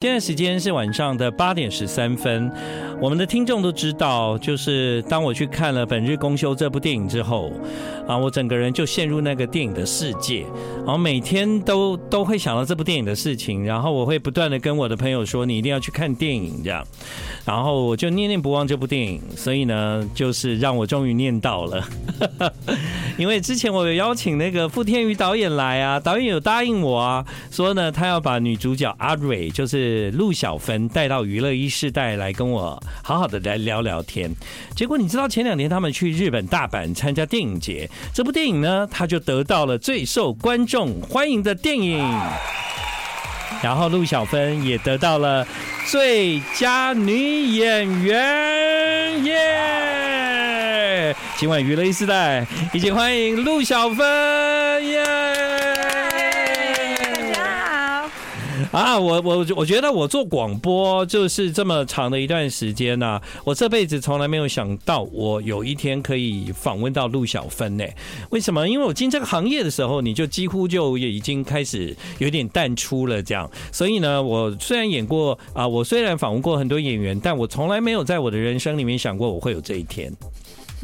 现在时间是晚上的八点十三分，我们的听众都知道，就是当我去看了《本日公休》这部电影之后，啊，我整个人就陷入那个电影的世界，然后每天都都会想到这部电影的事情，然后我会不断的跟我的朋友说，你一定要去看电影这样，然后我就念念不忘这部电影，所以呢，就是让我终于念到了，因为之前我有邀请那个傅天宇导演来啊，导演有答应我啊，说呢，他要把女主角阿蕊，就是。是陆小芬带到娱乐一世代来跟我好好的来聊聊天，结果你知道前两天他们去日本大阪参加电影节，这部电影呢，他就得到了最受观众欢迎的电影，然后陆小芬也得到了最佳女演员耶！今晚娱乐一世代一起欢迎陆小芬耶！啊，我我我觉得我做广播就是这么长的一段时间呐，我这辈子从来没有想到我有一天可以访问到陆小芬呢。为什么？因为我进这个行业的时候，你就几乎就也已经开始有点淡出了这样。所以呢，我虽然演过啊，我虽然访问过很多演员，但我从来没有在我的人生里面想过我会有这一天。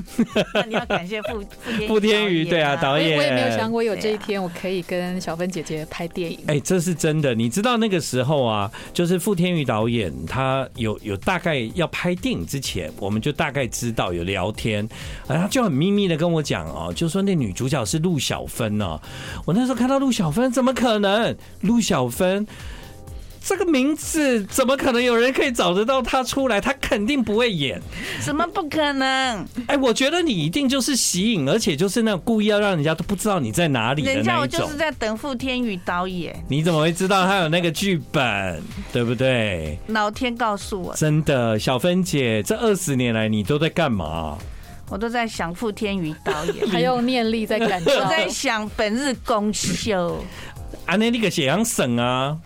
那你要感谢傅傅傅天宇，对啊，导演，我也没有想过有这一天，我可以跟小芬姐姐拍电影。哎，这是真的。你知道那个时候啊，就是傅天宇导演，他有有大概要拍电影之前，我们就大概知道有聊天，然后就很秘密的跟我讲哦，就说那女主角是陆小芬哦。我那时候看到陆小芬，怎么可能？陆小芬。这个名字怎么可能有人可以找得到他出来？他肯定不会演，怎么不可能？哎，我觉得你一定就是吸引，而且就是那种故意要让人家都不知道你在哪里的那种。人家我就是在等傅天宇导演。你怎么会知道他有那个剧本？对不对？老天告诉我。真的，小芬姐，这二十年来你都在干嘛？我都在想傅天宇导演，还有念力在感受。我在想本日公休。啊，那那个血氧省啊。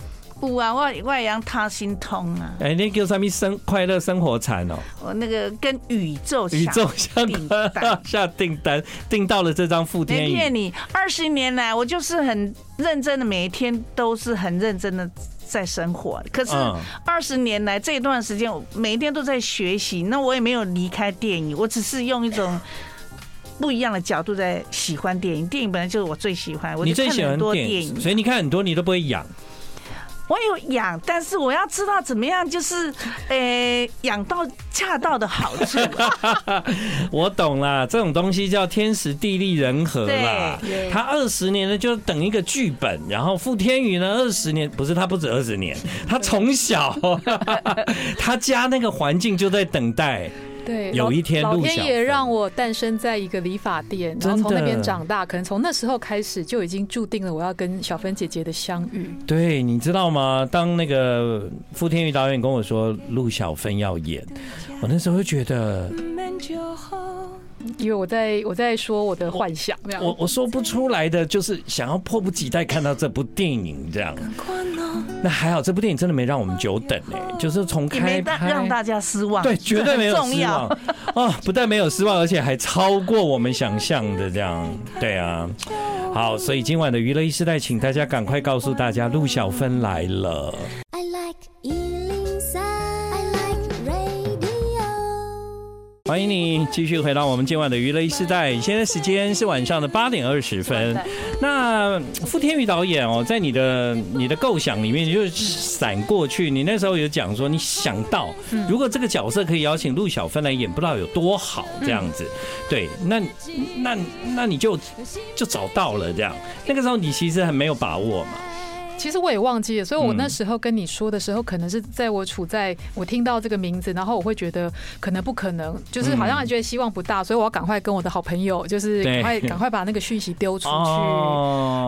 不啊，我我也让他心痛啊！哎，那叫什么生快乐生活禅哦？我那个跟宇宙宇宙相关 下订单，订到了这张傅天宇。没骗你，二十年来我就是很认真的，每一天都是很认真的在生活。可是二十年来这一段时间，我每一天都在学习。那我也没有离开电影，我只是用一种不一样的角度在喜欢电影。电影本来就是我最喜欢，我就看很多电影，所以你看很多你都不会养。我有养，但是我要知道怎么样，就是，呃，养到恰到的好处。我懂了，这种东西叫天时地利人和啦。他二十年呢，就等一个剧本，然后傅天宇呢，二十年不是他不止二十年，他从小 他家那个环境就在等待。对，有一天老天爷让我诞生在一个理发店，然后从那边长大，可能从那时候开始就已经注定了我要跟小芬姐姐的相遇。对，你知道吗？当那个傅天宇导演跟我说陆小芬要演，我那时候就觉得。因为我在我在说我的幻想，我我，我说不出来的，就是想要迫不及待看到这部电影这样。那还好，这部电影真的没让我们久等哎，就是从开拍让大家失望，对，绝对没有失望。哦，不但没有失望，而且还超过我们想象的这样。对啊，好，所以今晚的娱乐一时代，请大家赶快告诉大家，陆小芬来了。欢迎你继续回到我们今晚的娱乐一世代。现在时间是晚上的八点二十分。那傅天宇导演哦，在你的你的构想里面，你就闪过去。你那时候有讲说，你想到如果这个角色可以邀请陆小芬来演，不知道有多好这样子。对，那那那你就就找到了这样。那个时候你其实很没有把握嘛。其实我也忘记了，所以我那时候跟你说的时候，可能是在我处在我听到这个名字，然后我会觉得可能不可能，就是好像觉得希望不大，所以我要赶快跟我的好朋友，就是赶快赶快把那个讯息丢出去，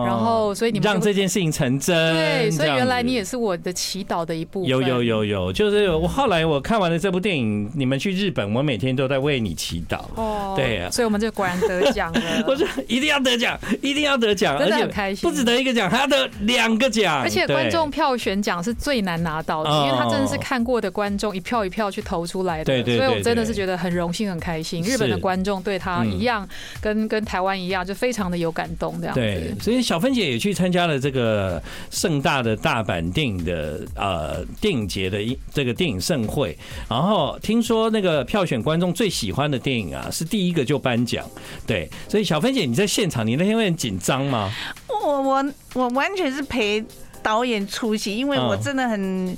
然后所以你们让这件事情成真。对，所以原来你也是我的祈祷的一部分。有有有有，就是我后来我看完了这部电影，你们去日本，我每天都在为你祈祷。哦，对啊，所以我们就果然得奖了。我说一定要得奖，一定要得奖，真的很开心，不止得一个奖，还要得两个奖。奖，而且观众票选奖是最难拿到的，因为他真的是看过的观众一票一票去投出来的，对对，所以我真的是觉得很荣幸很开心。日本的观众对他一样，跟跟台湾一样，就非常的有感动这样。对，所以小芬姐也去参加了这个盛大的大阪电影的呃电影节的一这个电影盛会，然后听说那个票选观众最喜欢的电影啊，是第一个就颁奖。对，所以小芬姐你在现场，你那天会很紧张吗？我我我完全是陪导演出席，因为我真的很。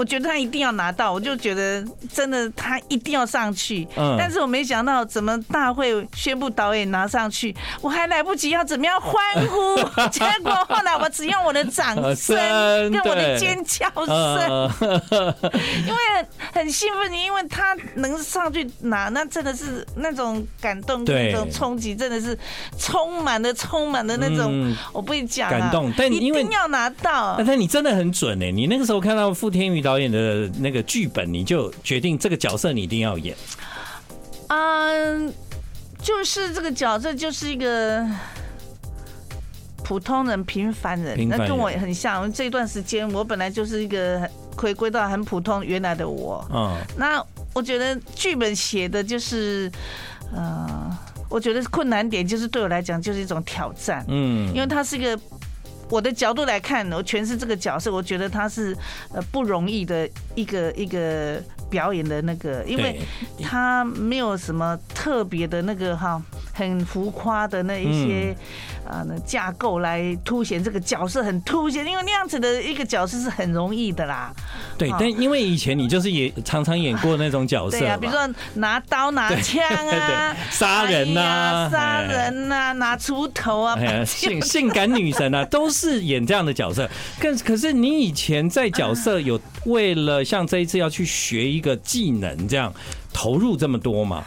我觉得他一定要拿到，我就觉得真的他一定要上去。嗯，但是我没想到怎么大会宣布导演拿上去，我还来不及要怎么样欢呼，结果后来我只用我的掌声跟我的尖叫声，因为很兴奋，因为他能上去拿，那真的是那种感动，那种冲击，真的是充满了充满了那种，我不会讲啊，感动，但一定要拿到，但你真的很准哎，你那个时候看到傅天宇导演的那个剧本，你就决定这个角色你一定要演。嗯，就是这个角色就是一个普通人、平凡人，那跟我很像。这段时间我本来就是一个回归到很普通原来的我。嗯，那我觉得剧本写的就是，呃，我觉得困难点就是对我来讲就是一种挑战。嗯，因为它是一个。我的角度来看，我诠释这个角色，我觉得他是呃不容易的一个一个表演的那个，因为他没有什么特别的那个哈，很浮夸的那一些啊那架构来凸显这个角色很凸显，因为那样子的一个角色是很容易的啦。对，但因为以前你就是也常常演过那种角色，对啊，比如说拿刀拿枪啊，杀人呐，杀人呐，拿锄头啊，性 性感女神啊，都是演这样的角色。可可是你以前在角色有为了像这一次要去学一个技能，这样投入这么多吗？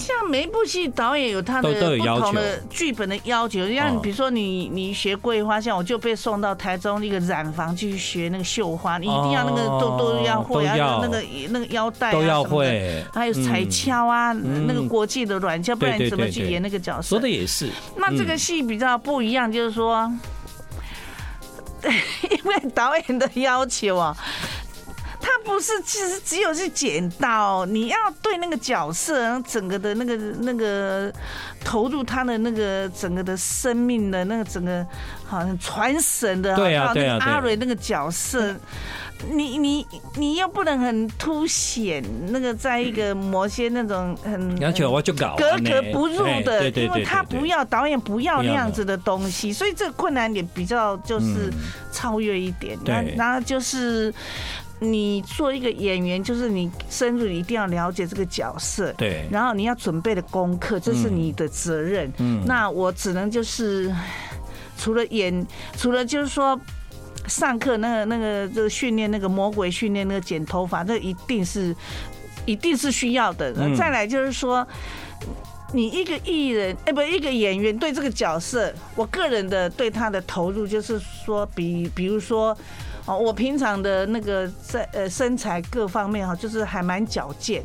像每一部戏，导演有他的不同的剧本的要求。像比如说你你学桂花，像我就被送到台中一个染坊去学那个绣花，你一定要那个都都要会，要那个那个腰带都要会，还有彩鞘啊，那个国际的软鞘，不然你怎么去演那个角色？说的也是。那这个戏比较不一样，就是说，因为导演的要求啊。他不是，其实只有是剪刀，你要对那个角色，然后整个的那个那个投入他的那个整个的生命的那个整个好像传神的，对啊对啊，阿蕊那个角色，你你你又不能很凸显那个在一个某些那种很要求我就搞格格不入的，因为他不要导演不要那样子的东西，所以这个困难点比较就是超越一点，那然后就是。你做一个演员，就是你深入一定要了解这个角色，对，然后你要准备的功课，这是你的责任。嗯，那我只能就是除了演，除了就是说上课那个那个这个训练那个魔鬼训练那个剪头发，这一定是一定是需要的。再来就是说，你一个艺人哎，不，一个演员对这个角色，我个人的对他的投入就是说，比比如说。我平常的那个在呃身材各方面哈，就是还蛮矫健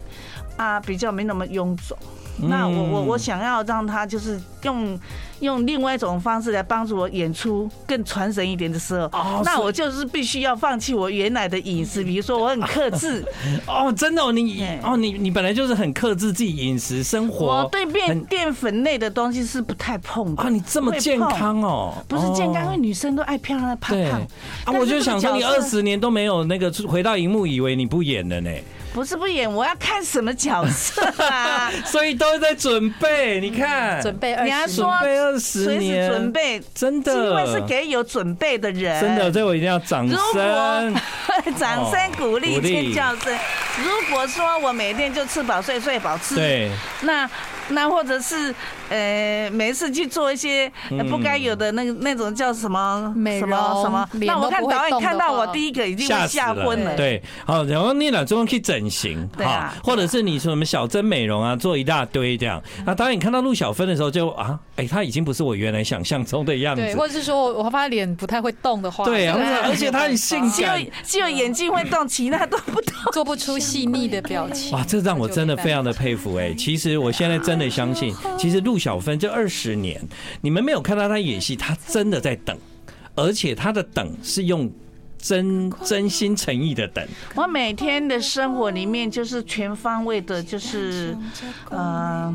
啊，比较没那么臃肿。那我我我想要让他就是用用另外一种方式来帮助我演出更传神一点的时候，那我就是必须要放弃我原来的饮食，比如说我很克制。哦，真的哦，你哦你你本来就是很克制自己饮食生活，我对淀淀粉类的东西是不太碰的。啊，你这么健康哦？不是健康，因为女生都爱漂亮胖胖。啊，我就想说你二十年都没有那个回到荧幕，以为你不演了呢。不是不演，我要看什么角色啊？所以都在准备。你看，准备二，你还说准备二十年，准备真的，机会是给有准备的人。真的，这我一定要掌声，掌声鼓励，尖叫声。如果说我每天就吃饱睡，睡饱吃，对，那。那或者是呃，每次去做一些不该有的那个那种叫什么美容什么，那我看导演看到我第一个已经吓昏了。对，好，然后你俩中间去整形，好，或者是你说什么小针美容啊，做一大堆这样。那导演看到陆小芬的时候就啊，哎，她已经不是我原来想象中的样子。对，或者是说我发现脸不太会动的话，对啊，而且她很性感，只有只有眼睛会动，其他都不动，做不出细腻的表情。哇，这让我真的非常的佩服哎。其实我现在真。真的相信，其实陆小芬这二十年，你们没有看到她演戏，她真的在等，而且她的等是用。真真心诚意的等，我每天的生活里面就是全方位的，就是呃，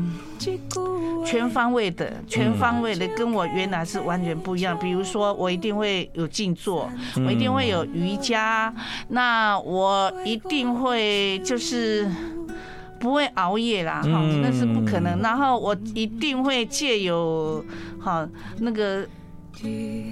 全方位的，全方位的，跟我原来是完全不一样。比如说，我一定会有静坐，我一定会有瑜伽，那我一定会就是不会熬夜啦，哈，那是不可能。然后我一定会借由哈那个。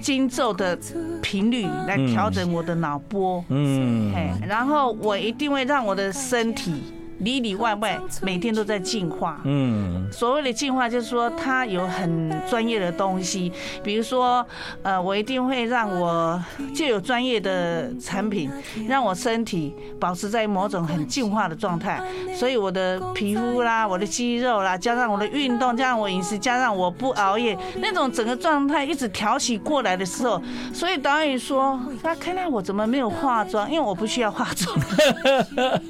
经咒的频率来调整我的脑波，嗯，然后我一定会让我的身体。里里外外每天都在进化。嗯，所谓的进化就是说，它有很专业的东西，比如说，呃，我一定会让我就有专业的产品，让我身体保持在某种很进化的状态。所以我的皮肤啦，我的肌肉啦，加上我的运动，加上我饮食，加上我不熬夜，那种整个状态一直调起过来的时候，所以导演说，他看来我怎么没有化妆？因为我不需要化妆，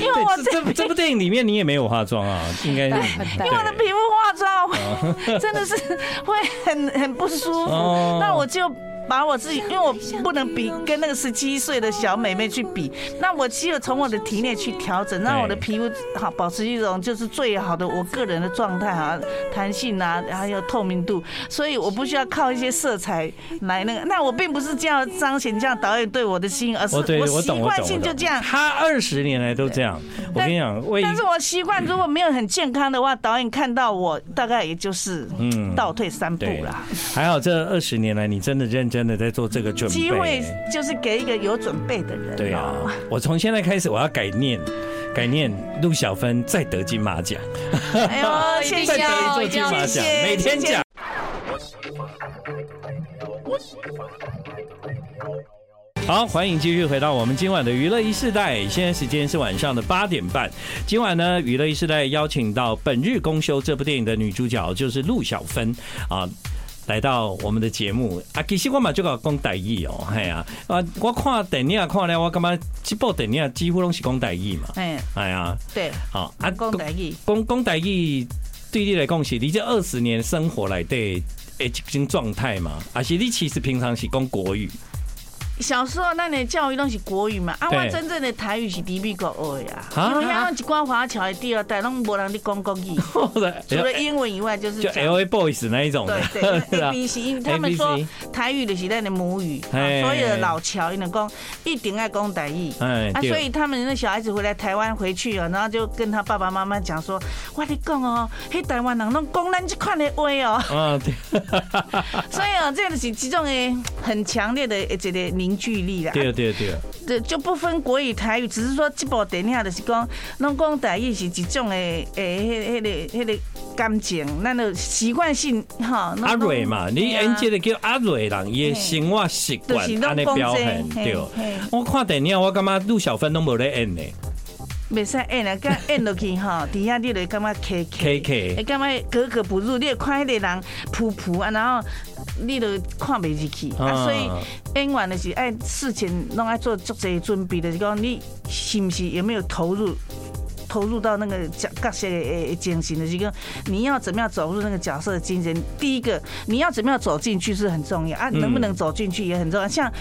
因为。这这部电影里面你也没有化妆啊，应该是因为我的皮肤化妆真的是会很很不舒服，那我就。把我自己，因为我不能比跟那个十七岁的小妹妹去比，那我只有从我的体内去调整，让我的皮肤好保持一种就是最好的我个人的状态啊，弹性啊，还有透明度，所以我不需要靠一些色彩来那个。那我并不是这样彰显这样导演对我的心，而是我习惯性就这样。他二十年来都这样，我跟你讲，但是我习惯如果没有很健康的话，导演看到我大概也就是嗯倒退三步啦。还好这二十年来你真的认真。真的在做这个准备，机会就是给一个有准备的人。对啊，我从现在开始我要改念，改念陆小芬再得金马奖。哎呦，谢谢，再得一座金马奖，每天讲。好，欢迎继续回到我们今晚的娱乐一世代。现在时间是晚上的八点半。今晚呢，娱乐一世代邀请到《本日公休》这部电影的女主角就是陆小芬啊。来到我们的节目。啊，其实我嘛就讲讲台语哦，系啊，啊，我看电影看了，我感觉这部电影几乎拢是讲台语嘛，哎，系啊，对，好啊，讲台语，讲讲台语，对你来讲是你这二十年生活来的诶一种状态嘛，啊是你其实平常是讲国语？小时候那年教育都是国语嘛，啊，我真正的台语是第一个学的啊，因为像一寡华侨的第二代拢无人咧讲国语，除了英文以外就是就 L A Boys 那一种，对对，A B C，因为他们说台语就是咱的母语，所有的老侨伊能讲一定爱讲台语，啊，所以他们那小孩子回来台湾回去啊，然后就跟他爸爸妈妈讲说，我跟你讲哦，嘿，台湾人拢讲咱这款的话哦，嗯，对，所以啊，这个是其中的很强烈的一个凝聚力啦，对对对，这就不分国语台语，只是说这部电影就是讲，拢讲台语是一种的诶，迄、迄个、迄个感情，咱就习惯性哈。阿瑞嘛，你演这个叫阿瑞人，伊的生活习惯安尼表现对。我看电影，我感觉陆小芬都无咧演呢。袂使演啊，甲演落去哈，底下你就感觉 K K K，会感觉格格不入。你看迄个人噗噗啊，然后你都看袂入去啊。所以演员的是爱事情拢爱做足侪准备，就是讲你是不是有没有投入？投入到那个角角色的精神的这个，你要怎么样走入那个角色的精神？第一个，你要怎么样走进去是很重要啊，能不能走进去也很重要。像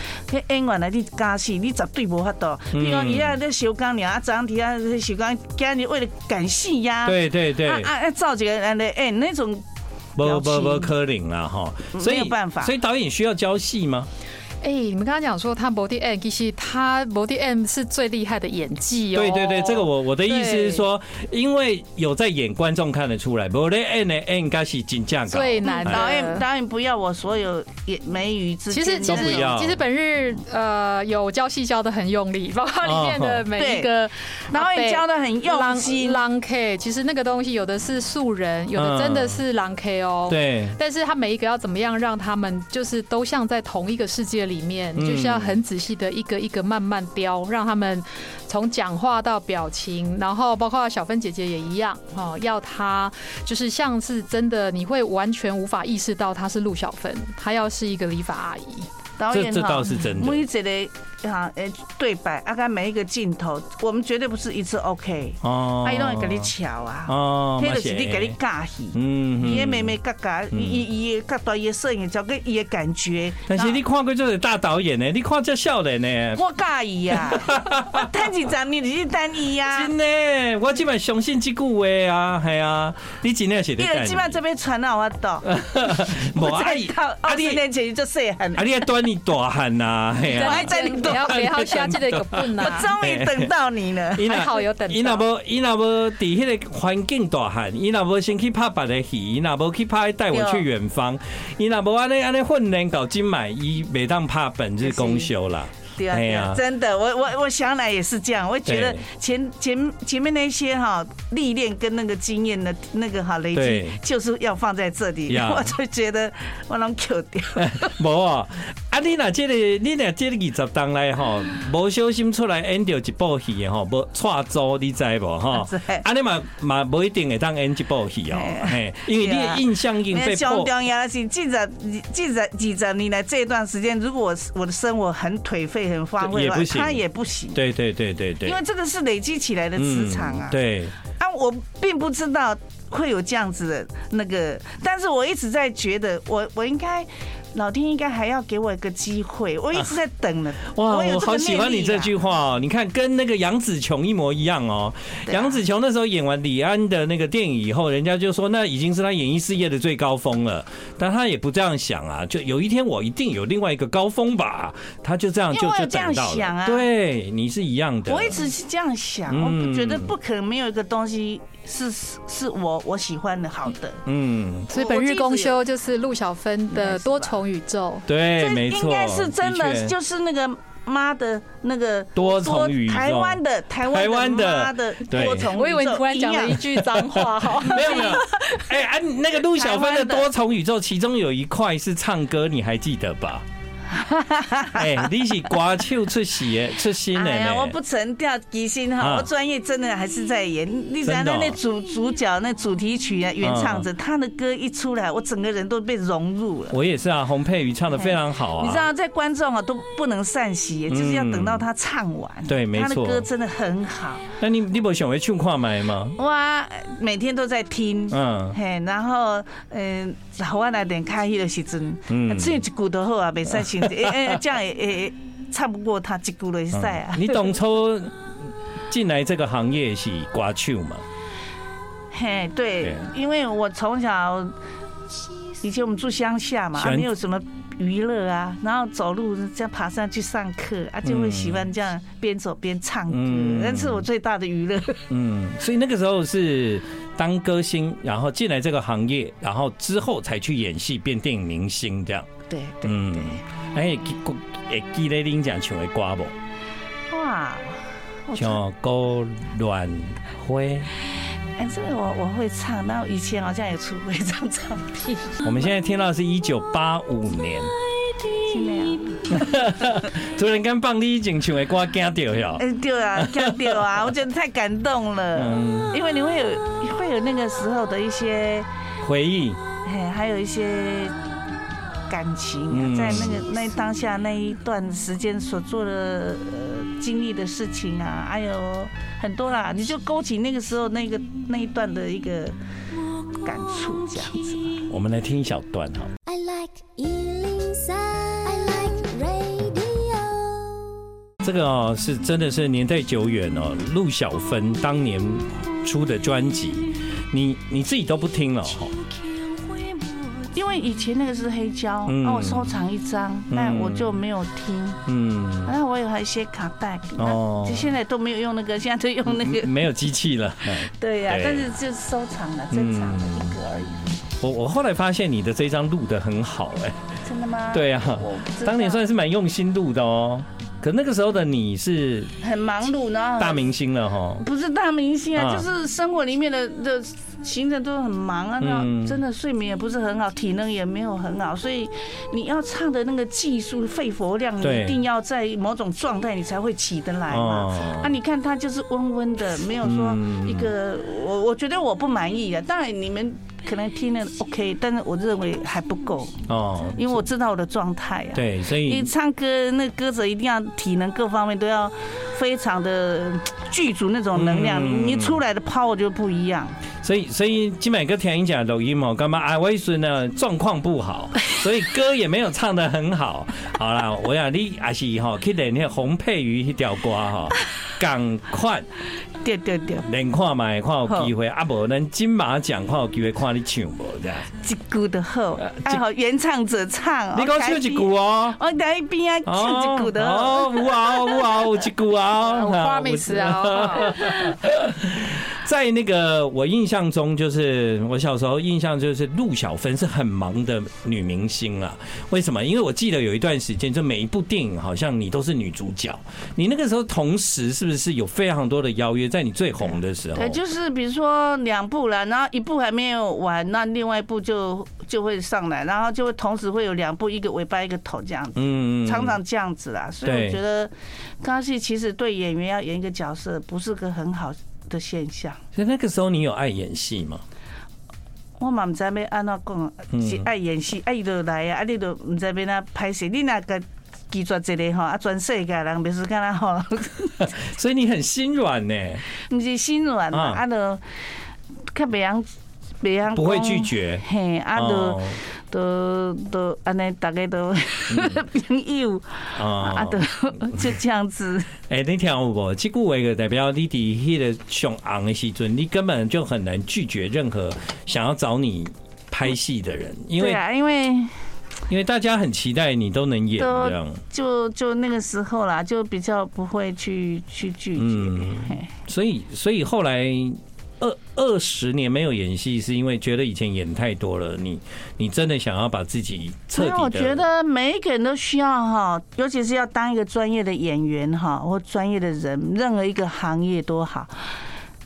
演员来你加戏，你绝对无法度。比如你在那修钢梁啊，张提啊，修钢，今日为了赶戏呀，对对对，啊啊，造几个人的哎那种，不不不可能了哈，没有办法。所以导演需要教戏吗？哎，你们刚刚讲说他 body M，其实他 body M 是最厉害的演技哦。对对对，这个我我的意思是说，因为有在演，观众看得出来 body M 的 M 应该是金价高。最难的导演导演不要我所有演眉宇之间其实其实其实本日呃有教戏教的很用力，包括里面的每一个导演教的很用心。Long K，其实那个东西有的是素人，有的真的是 Long K 哦。对。但是他每一个要怎么样让他们就是都像在同一个世界里面，就是要很仔细的一个一个慢慢雕，让他们从讲话到表情，然后包括小芬姐姐也一样哦，要她就是像是真的，你会完全无法意识到她是陆小芬，她要是一个理发阿姨。导演这这倒是真的。每一个哈，诶，对白，大概每一个镜头，我们绝对不是一次 OK。哦。他一定会给你瞧啊。哦。他就是你给你尬戏。嗯。伊的妹妹嘎嘎，伊伊伊，嘎到伊的摄影交给伊的感觉。但是你看过就是大导演呢，你看这笑的呢。我介意呀。我谈几张你你单一呀。真的，我基本相信这句话啊，系啊，你真的是得。你基本这边传 到我到。无阿姨，二十年前就细汉。阿你还端你大汉呐，系啊。我还在你多汉。然后下这个本呐。我终于等到你了，还好有等到。伊那无，伊那无，伫迄个环境大汉，伊那无先去拍别的戏，伊那无去拍带我去远方，伊那无安尼安尼混练到今晚，伊每当拍本日公休啦。对啊，对啊，真的，我我我想来也是这样，我觉得前前前面那些哈历练跟那个经验的那个哈累积，就是要放在这里，我就觉得我能 Q 掉。无啊，啊你那这个你那这个二十档来哈，无小心出来演到一部戏哈，无错租你知无哈？啊你嘛嘛不一定会当演一部戏哦，嘿，因为你的印象已经被破。重要的是记者记者记者你来这段时间，如果我我的生活很颓废。很方便，他也不行。对对对对对，因为这个是累积起来的磁场啊。对啊，我并不知道会有这样子的那个，但是我一直在觉得我，我我应该。老天应该还要给我一个机会，我一直在等了。哇，我好喜欢你这句话哦！你看，跟那个杨紫琼一模一样哦。杨紫琼那时候演完李安的那个电影以后，人家就说那已经是她演艺事业的最高峰了。但她也不这样想啊，就有一天我一定有另外一个高峰吧。她就这样就就等到了。对，你是一样的。我一直是这样想，我不觉得不可能没有一个东西。是是我我喜欢的好的，嗯，所以本日公休就是陆小芬的多重宇宙，对，没错，应该是真的，就是那个妈的那个多重宇宙，台湾的台湾的妈的多重宇宙，我以为你突然讲了一句脏话，哈，没有没有，哎哎，那个陆小芬的。多重宇宙，其中有一块是唱歌，你还记得吧？哎，你是歌手出席出新的。哎呀，我不成掉低薪哈，我专业真的还是在演。你知道那那主主角那主题曲啊，原唱者他的歌一出来，我整个人都被融入了。我也是啊，洪佩瑜唱的非常好啊。你知道，在观众啊都不能散席，就是要等到他唱完。对，没错，他的歌真的很好。那你你不想回去看麦吗？哇，每天都在听，嗯，嘿，然后嗯，好我来点开戏的时阵，嗯，只有一句都好啊，没赛诶诶，这样也也差不过他一句的赛啊。你当初进来这个行业是歌手嘛？嘿，对，因为我从小以前我们住乡下嘛，没有什么娱乐啊，然后走路这样爬上去上课啊，就会喜欢这样边走边唱歌，那是我最大的娱乐。嗯，所以那个时候是当歌星，然后进来这个行业，然后之后才去演戏，变电影明星这样。对对对。哎，记会记得恁讲唱的歌不？哇，像高暖灰。哎，这个我我会唱，然后以前好像也出过一张唱片。我们现在听到的是一九八五年。听没有？突然间放你以前唱的歌，惊掉哟。哎，对啊，惊掉啊！我觉得太感动了，嗯，因为你会有会有那个时候的一些回忆，哎，还有一些。感情啊在那个那当下那一段时间所做的呃经历的事情啊，哎呦很多啦，你就勾起那个时候那个那一段的一个感触，这样子。我们来听一小段哈。I like 这个哦是真的是年代久远哦，陆小芬当年出的专辑，你你自己都不听了哈。因为以前那个是黑胶，那我收藏一张，那我就没有听。嗯，然后我有还有一些卡带，哦，就现在都没有用那个，现在都用那个，没有机器了。对呀，但是就收藏了，珍藏了一个而已。我我后来发现你的这张录的很好，哎，真的吗？对呀，当年算是蛮用心录的哦。可那个时候的你是很忙碌呢，大明星了哈？不是大明星啊，就是生活里面的的。行程都很忙啊，那真的睡眠也不是很好，体能也没有很好，所以你要唱的那个技术、肺活量，你一定要在某种状态，你才会起得来嘛。啊，你看他就是温温的，没有说一个我，我觉得我不满意啊。当然你们可能听了 OK，但是我认为还不够哦，因为我知道我的状态啊。对，所以你唱歌那歌者一定要体能各方面都要非常的具足那种能量，你出来的 power 就不一样。所以，所以今晚哥听你讲录音嘛，干嘛？阿威孙呢状况不好，所以歌也没有唱得很好。好啦，我想你还是哈，去练那洪佩瑜那条瓜哈，赶快，对对对，连看嘛，看有机会。啊，无咱金马奖看有机会看你唱无这样。一句的好，爱好原唱者唱。你讲唱一句哦，我在一边啊唱一句的。哦，有啊有啊有一句啊，花美食啊。在那个我印象中，就是我小时候印象就是陆小芬是很忙的女明星啊。为什么？因为我记得有一段时间，就每一部电影好像你都是女主角。你那个时候同时是不是有非常多的邀约？在你最红的时候，对，就是比如说两部了，然后一部还没有完，那另外一部就就会上来，然后就会同时会有两部，一个尾巴一个头这样子，嗯，常常这样子啦。所以我觉得，刚戏其实对演员要演一个角色，不是个很好的现象，所以那个时候你有爱演戏吗？我嘛唔知要安怎讲，是爱演戏，爱就来啊，啊你都唔知要哪拍摄，你那个拒绝一个吼，啊全世界人别说干哪吼。所以你很心软呢？唔是心软嘛，啊都看别人不会拒绝，嘿，啊都。都都安尼，大家都 朋友啊，都 就这样子。哎，你听有无？这句话个代表你伫迄个上红的时阵，你根本就很难拒绝任何想要找你拍戏的人，因为啊，因为因为大家很期待你都能演这样。就就那个时候啦，就比较不会去去拒绝。嗯，所以所以后来。二二十年没有演戏，是因为觉得以前演太多了。你你真的想要把自己彻底的？我觉得每一个人都需要哈，尤其是要当一个专业的演员哈，或专业的人，任何一个行业都好，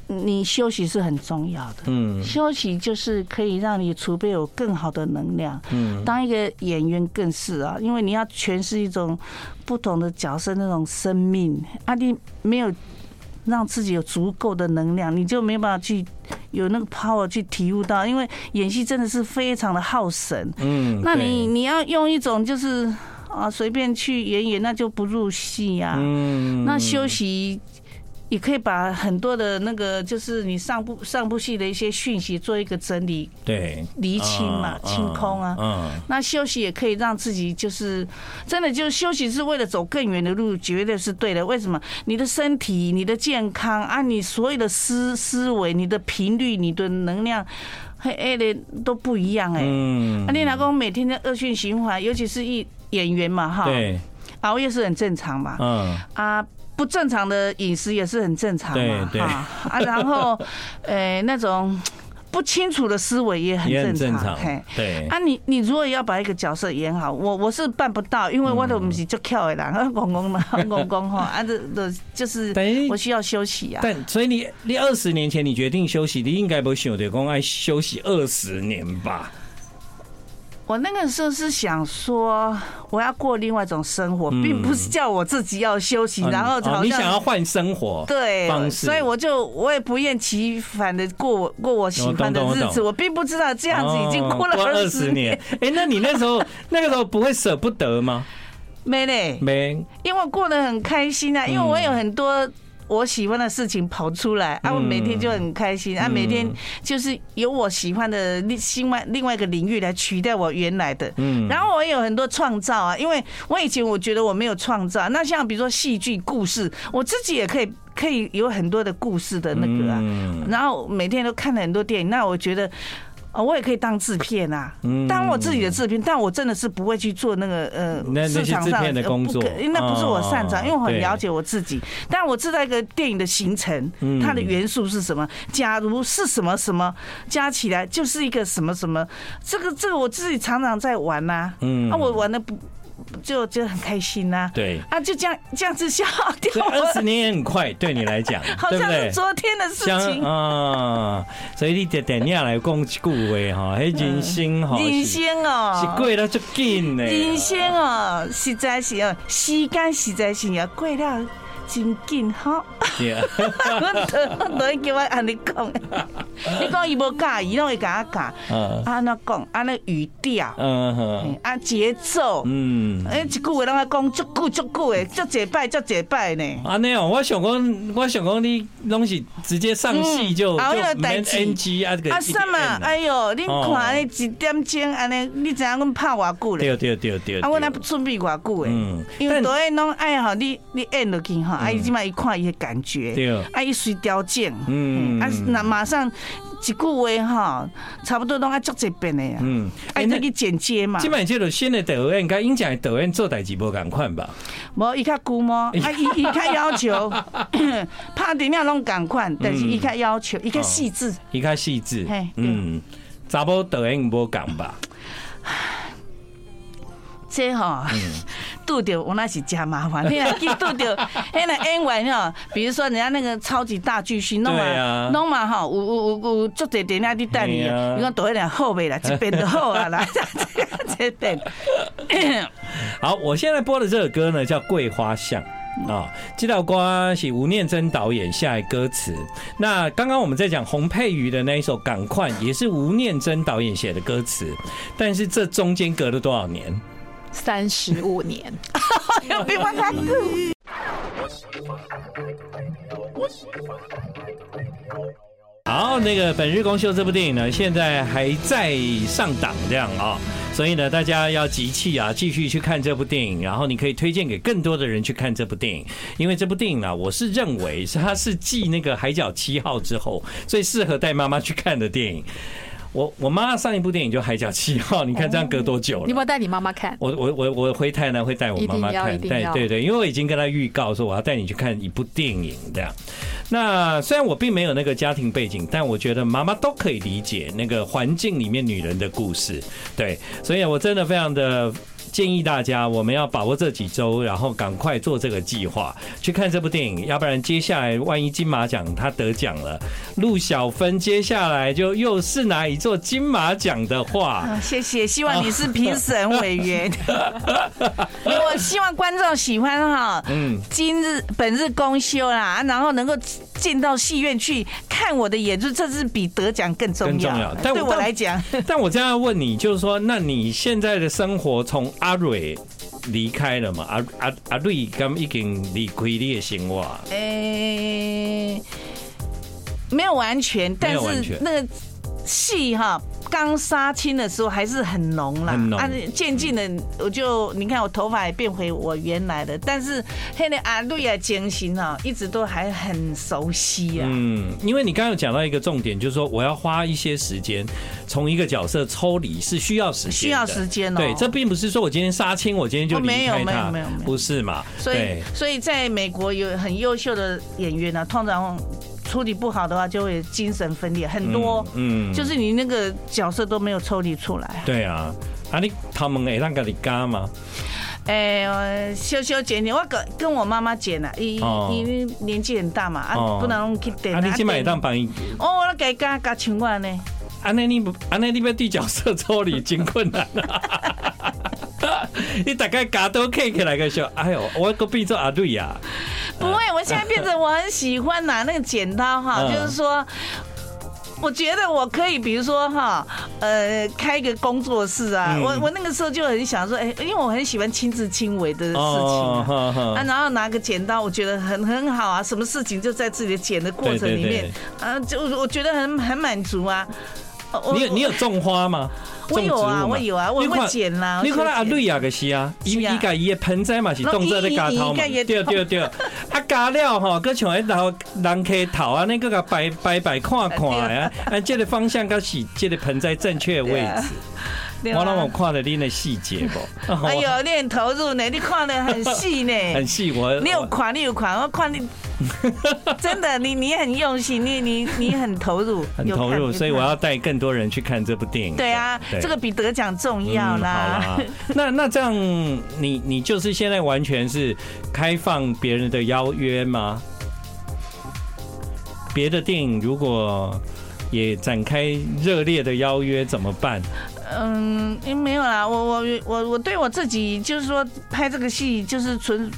你休息是很重要的。嗯，休息就是可以让你储备有更好的能量。嗯，当一个演员更是啊，因为你要诠释一种不同的角色那种生命啊，你没有。让自己有足够的能量，你就没办法去有那个 power 去体悟到，因为演戏真的是非常的耗神。嗯，那你你要用一种就是啊随便去演演，那就不入戏呀。嗯，那休息。你可以把很多的那个，就是你上部上部戏的一些讯息做一个整理，对，厘清嘛，清空啊。嗯。那休息也可以让自己，就是真的，就是休息是为了走更远的路，绝对是对的。为什么？你的身体、你的健康啊，你所有的思思维、你的频率、你的能量，嘿，哎的都不一样哎。嗯。啊，你老公每天的恶性循环，尤其是一演员嘛，哈。对。熬夜是很正常嘛。嗯。啊。不正常的饮食也是很正常嘛，哈。啊，然后，呃，那种不清楚的思维也很正常，嘿，对。啊，你你如果要把一个角色演好，我我是办不到，因为我都不是就跳的人，公公嘛，公公哈，啊，这这就是我需要休息啊。但所以你你二十年前你决定休息，你应该不想得公爱休息二十年吧？我那个时候是想说，我要过另外一种生活，并不是叫我自己要休息，然后好像你想要换生活对方式，所以我就我也不厌其烦的过我过我喜欢的日子。我并不知道这样子已经过了二十年。哎，那你那时候 那个时候不会舍不得吗？没嘞，没，因为我过得很开心啊，因为我有很多。我喜欢的事情跑出来啊，我每天就很开心啊，每天就是有我喜欢的另另外另外一个领域来取代我原来的，嗯，然后我也有很多创造啊，因为我以前我觉得我没有创造，那像比如说戏剧故事，我自己也可以可以有很多的故事的那个啊，然后每天都看了很多电影，那我觉得。哦，我也可以当制片啊，当我自己的制片，但我真的是不会去做那个呃市场上的工作，因为那不是我擅长，因为我很了解我自己。但我知道一个电影的形成，它的元素是什么？假如是什么什么加起来就是一个什么什么，这个这个我自己常常在玩呐，嗯，啊，我玩的不。就就很开心呐，对啊，就这样这样子消掉。二十年也很快，对你来讲，好像是昨天的事情啊。所以你点点下来讲一句话哈，还人生哈，人生哦，是过得足紧的。人生哦，实在是哦，时间实在是要过得真紧哈。对啊，我都会叫我安尼讲，你讲伊无教，伊，拢会甲我教，安怎讲，安尼语调，啊节奏，嗯，诶，一句话拢爱讲足久足久诶，足几摆足几摆呢？安尼哦，我想讲，我想讲你拢是直接上戏就就免 NG 啊，这个啊什么？哎呦，你看你一点钟安尼，你知影阮拍偌久咧？对对对对，啊，我来准备偌久诶，嗯，因为导演拢爱吼，你你演落去吼，啊，伊即摆伊看伊诶感觉，对，啊，伊随调整，嗯，啊，那马上一句话哈，差不多拢爱足一遍的呀，嗯，哎那个剪接嘛。即摆这个新的导演，甲应讲导演做代志无共款吧？无，伊较龟毛，啊，伊伊较要求，拍电影拢共款，但是伊较要求，伊较细致，伊较细致，嗯，查某导演无共吧？这哈，拄着我那是真麻烦。你若去拄着，迄个演员吼，比如说人家那个超级大巨星，弄嘛弄嘛哈，有有有有足侪电影伫等你，你讲导演好未啦？这边就好啊啦，这边。好，我现在播的这首歌呢，叫《桂花巷》啊。这道歌是吴念真导演下的歌词。那刚刚我们在讲洪佩瑜的那一首《港快》，也是吴念真导演写的歌词。但是这中间隔了多少年？三十五年，好，那个《本日公休》这部电影呢，现在还在上档，这样啊，所以呢，大家要集气啊，继续去看这部电影，然后你可以推荐给更多的人去看这部电影，因为这部电影呢，我是认为是它是继那个《海角七号》之后最适合带妈妈去看的电影。我我妈上一部电影就《海角七号》，你看这样隔多久了？你有没有带你妈妈看？我我我我回台南会带我妈妈看，对对对，因为我已经跟她预告说我要带你去看一部电影这样。那虽然我并没有那个家庭背景，但我觉得妈妈都可以理解那个环境里面女人的故事，对，所以我真的非常的。建议大家，我们要把握这几周，然后赶快做这个计划去看这部电影，要不然接下来万一金马奖他得奖了，陆小芬接下来就又是拿一座金马奖的话，谢谢，希望你是评审委员，我希望观众喜欢哈，嗯，今日本日公休啦，然后能够进到戏院去看我的演出，这是比得奖更重要。但对我来讲，但我这样要问你，就是说，那你现在的生活从阿蕊离开了嘛？阿阿阿瑞刚已经离开你的生活。诶，没有完全，但是那个戏哈。刚杀青的时候还是很浓啦，啊，渐进的我就你看我头发也变回我原来的，但是现在阿瑞啊，精神啊，一直都还很熟悉啊。嗯，因为你刚刚有讲到一个重点，就是说我要花一些时间从一个角色抽离是需要时间，需要时间哦。对，这并不是说我今天杀青，我今天就离开他，没有没有没有，不是嘛？所以所以在美国有很优秀的演员呢，通常。处理不好的话，就会精神分裂很多。嗯，就是你那个角色都没有抽离出来。对啊，啊你他们会让给你干吗？哎，修修剪剪，我跟跟我妈妈剪了，因因为年纪很大嘛，啊不能去点。啊你起码也当帮伊。哦，我给加加情况呢。啊那你不啊那你要对角色抽离真困难啊。你大概嘎都 K 起来个说，哎呦，我个变做阿瑞呀。不会，我现在变成 我很喜欢拿那个剪刀哈，就是说，我觉得我可以，比如说哈，呃，开一个工作室啊，我我那个时候就很想说，哎，因为我很喜欢亲自亲为的事情啊，然后拿个剪刀，我觉得很很好啊，什么事情就在自己的剪的过程里面，啊，就我觉得很很满足啊。你有你有种花吗？我有啊，我有啊，我会剪啦。你看阿瑞亚个是啊，伊伊家伊的盆栽嘛是种在咧加头嘛，对对对。啊加了吼，搁像迄头人客头啊，那个摆摆摆看看 啊，啊，这个方向搁是这个盆栽正确的位置。我让我看了你的细节不？哎呦，你很投入呢，你看的很细呢，很细。我你有看，你有看，我看你。真的，你你很用心，你你你很投入，很投入，所以我要带更多人去看这部电影。对啊，这个比得奖重要啦。那那这样，你你就是现在完全是开放别人的邀约吗？别的电影如果也展开热烈的邀约怎么办？嗯，没有啦，我我我我对我自己就是说拍这个戏就是纯。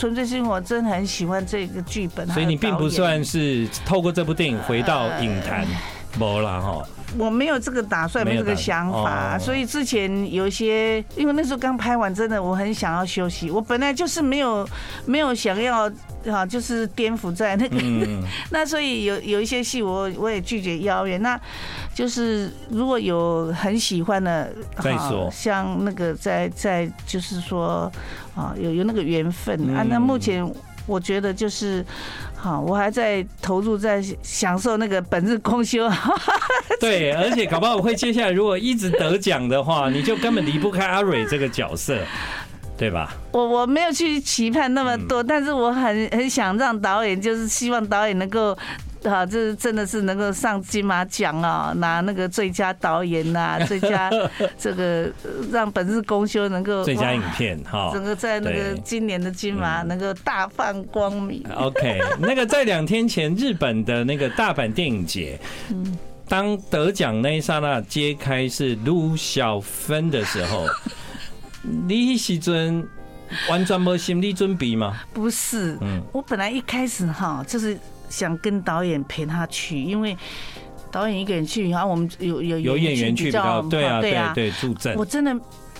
纯粹是因为我真的很喜欢这个剧本，所以你并不算是透过这部电影回到影坛，没了哈。我没有这个打算，没有这个想法，所以之前有一些，因为那时候刚拍完，真的我很想要休息。我本来就是没有没有想要啊，就是颠覆在那个，那所以有有一些戏我我也拒绝邀约。那就是如果有很喜欢的，好像那个在在就是说啊，有有那个缘分啊，那目前。我觉得就是，好，我还在投入，在享受那个本日公休。对，而且搞不好我会接下来，如果一直得奖的话，你就根本离不开阿蕊这个角色，对吧？我我没有去期盼那么多，但是我很很想让导演，就是希望导演能够。啊，这真的是能够上金马奖啊，拿那个最佳导演呐，最佳这个让本日公休能够最佳影片哈，整个在那个今年的金马能够大放光明。OK，那个在两天前日本的那个大阪电影节，当得奖那一刹那揭开是陆小芬的时候，你时阵完全没心理准备吗？不是，嗯，我本来一开始哈就是。想跟导演陪他去，因为导演一个人去，然后我们有有有演员去比较对啊对啊对助阵。我真的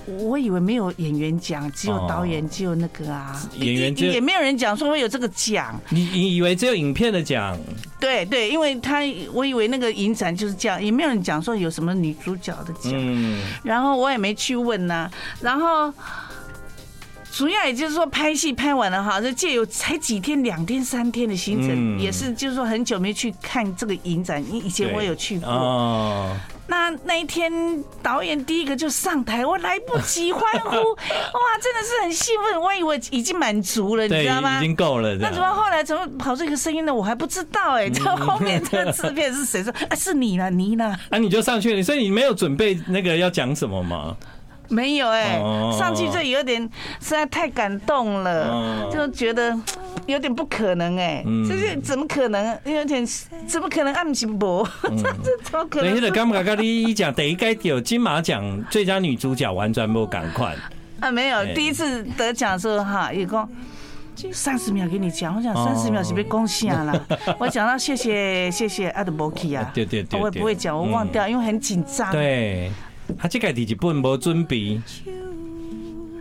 我以为没有演员奖，只有导演，只有那个啊演员，也没有人讲说会有这个奖。你你以为只有影片的奖？对对，因为他我以为那个影展就是这样，也没有人讲说有什么女主角的奖。嗯，然后我也没去问呐，然后。主要也就是说拍戏拍完了哈，就借由才几天两天三天的行程，也是就是说很久没去看这个影展，以前我有去过。哦。那那一天导演第一个就上台，我来不及欢呼，哇，真的是很兴奋，我以为已经满足了，你知道吗？已经够了。那怎么后来怎么跑出一个声音呢？我还不知道哎，这后面这个制片是谁说？啊，是你了，你呢？啊，你就上去了，所以你没有准备那个要讲什么吗？没有哎、欸，上去就有点实在太感动了，就觉得有点不可能哎、欸，这是怎么可能？有点怎么可能？按金箔？这 这怎么可能？你那个刚刚跟你讲，第一该有金马奖最佳女主角完全不赶快。啊，没有第一次得奖的时候哈，一共三十秒给你讲，我讲三十秒是被恭喜啊了，我讲到谢谢谢谢阿德伯基啊，对对对，我也不会讲，我忘掉，因为很紧张。对。他这个第一本没准备，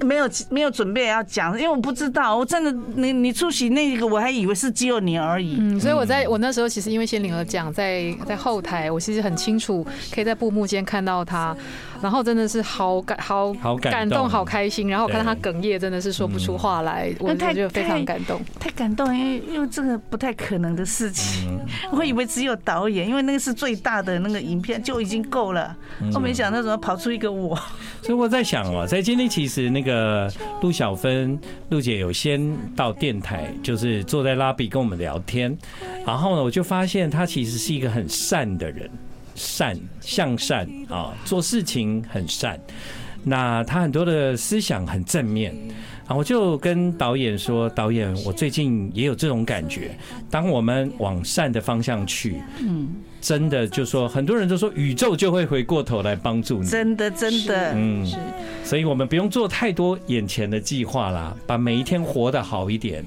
没有没有准备要讲，因为我不知道，我真的你你出席那个，我还以为是只有你而已。嗯，所以我在我那时候其实因为先领了奖，在在后台，我其实很清楚可以在布幕间看到他。然后真的是好感好好感动。好开心，然后看到他哽咽，真的是说不出话来，我觉得非常感动，太感动，因为因为这个不太可能的事情，我以为只有导演，因为那个是最大的那个影片就已经够了，我没想到怎么跑出一个我。所以我在想哦，在今天其实那个陆小芬陆姐有先到电台，就是坐在拉比跟我们聊天，然后呢，我就发现她其实是一个很善的人。善向善啊，做事情很善。那他很多的思想很正面。然后我就跟导演说：“导演，我最近也有这种感觉。当我们往善的方向去，嗯，真的就说很多人都说宇宙就会回过头来帮助你。真的，真的，嗯，所以我们不用做太多眼前的计划啦，把每一天活得好一点。”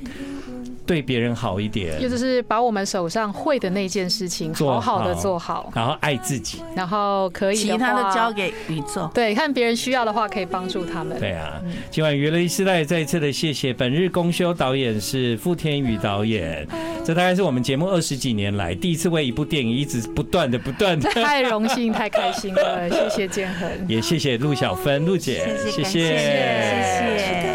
对别人好一点，也就是把我们手上会的那件事情好。好的做好，然后爱自己，然后可以其他的交给宇宙。对，看别人需要的话，可以帮助他们。对啊，今晚娱乐一时代再一次的谢谢本日公休导演是傅天宇导演，这大概是我们节目二十几年来第一次为一部电影一直不断的不断的，太荣幸太开心了，谢谢建恒，也谢谢陆小芬陆姐，谢谢。谢谢。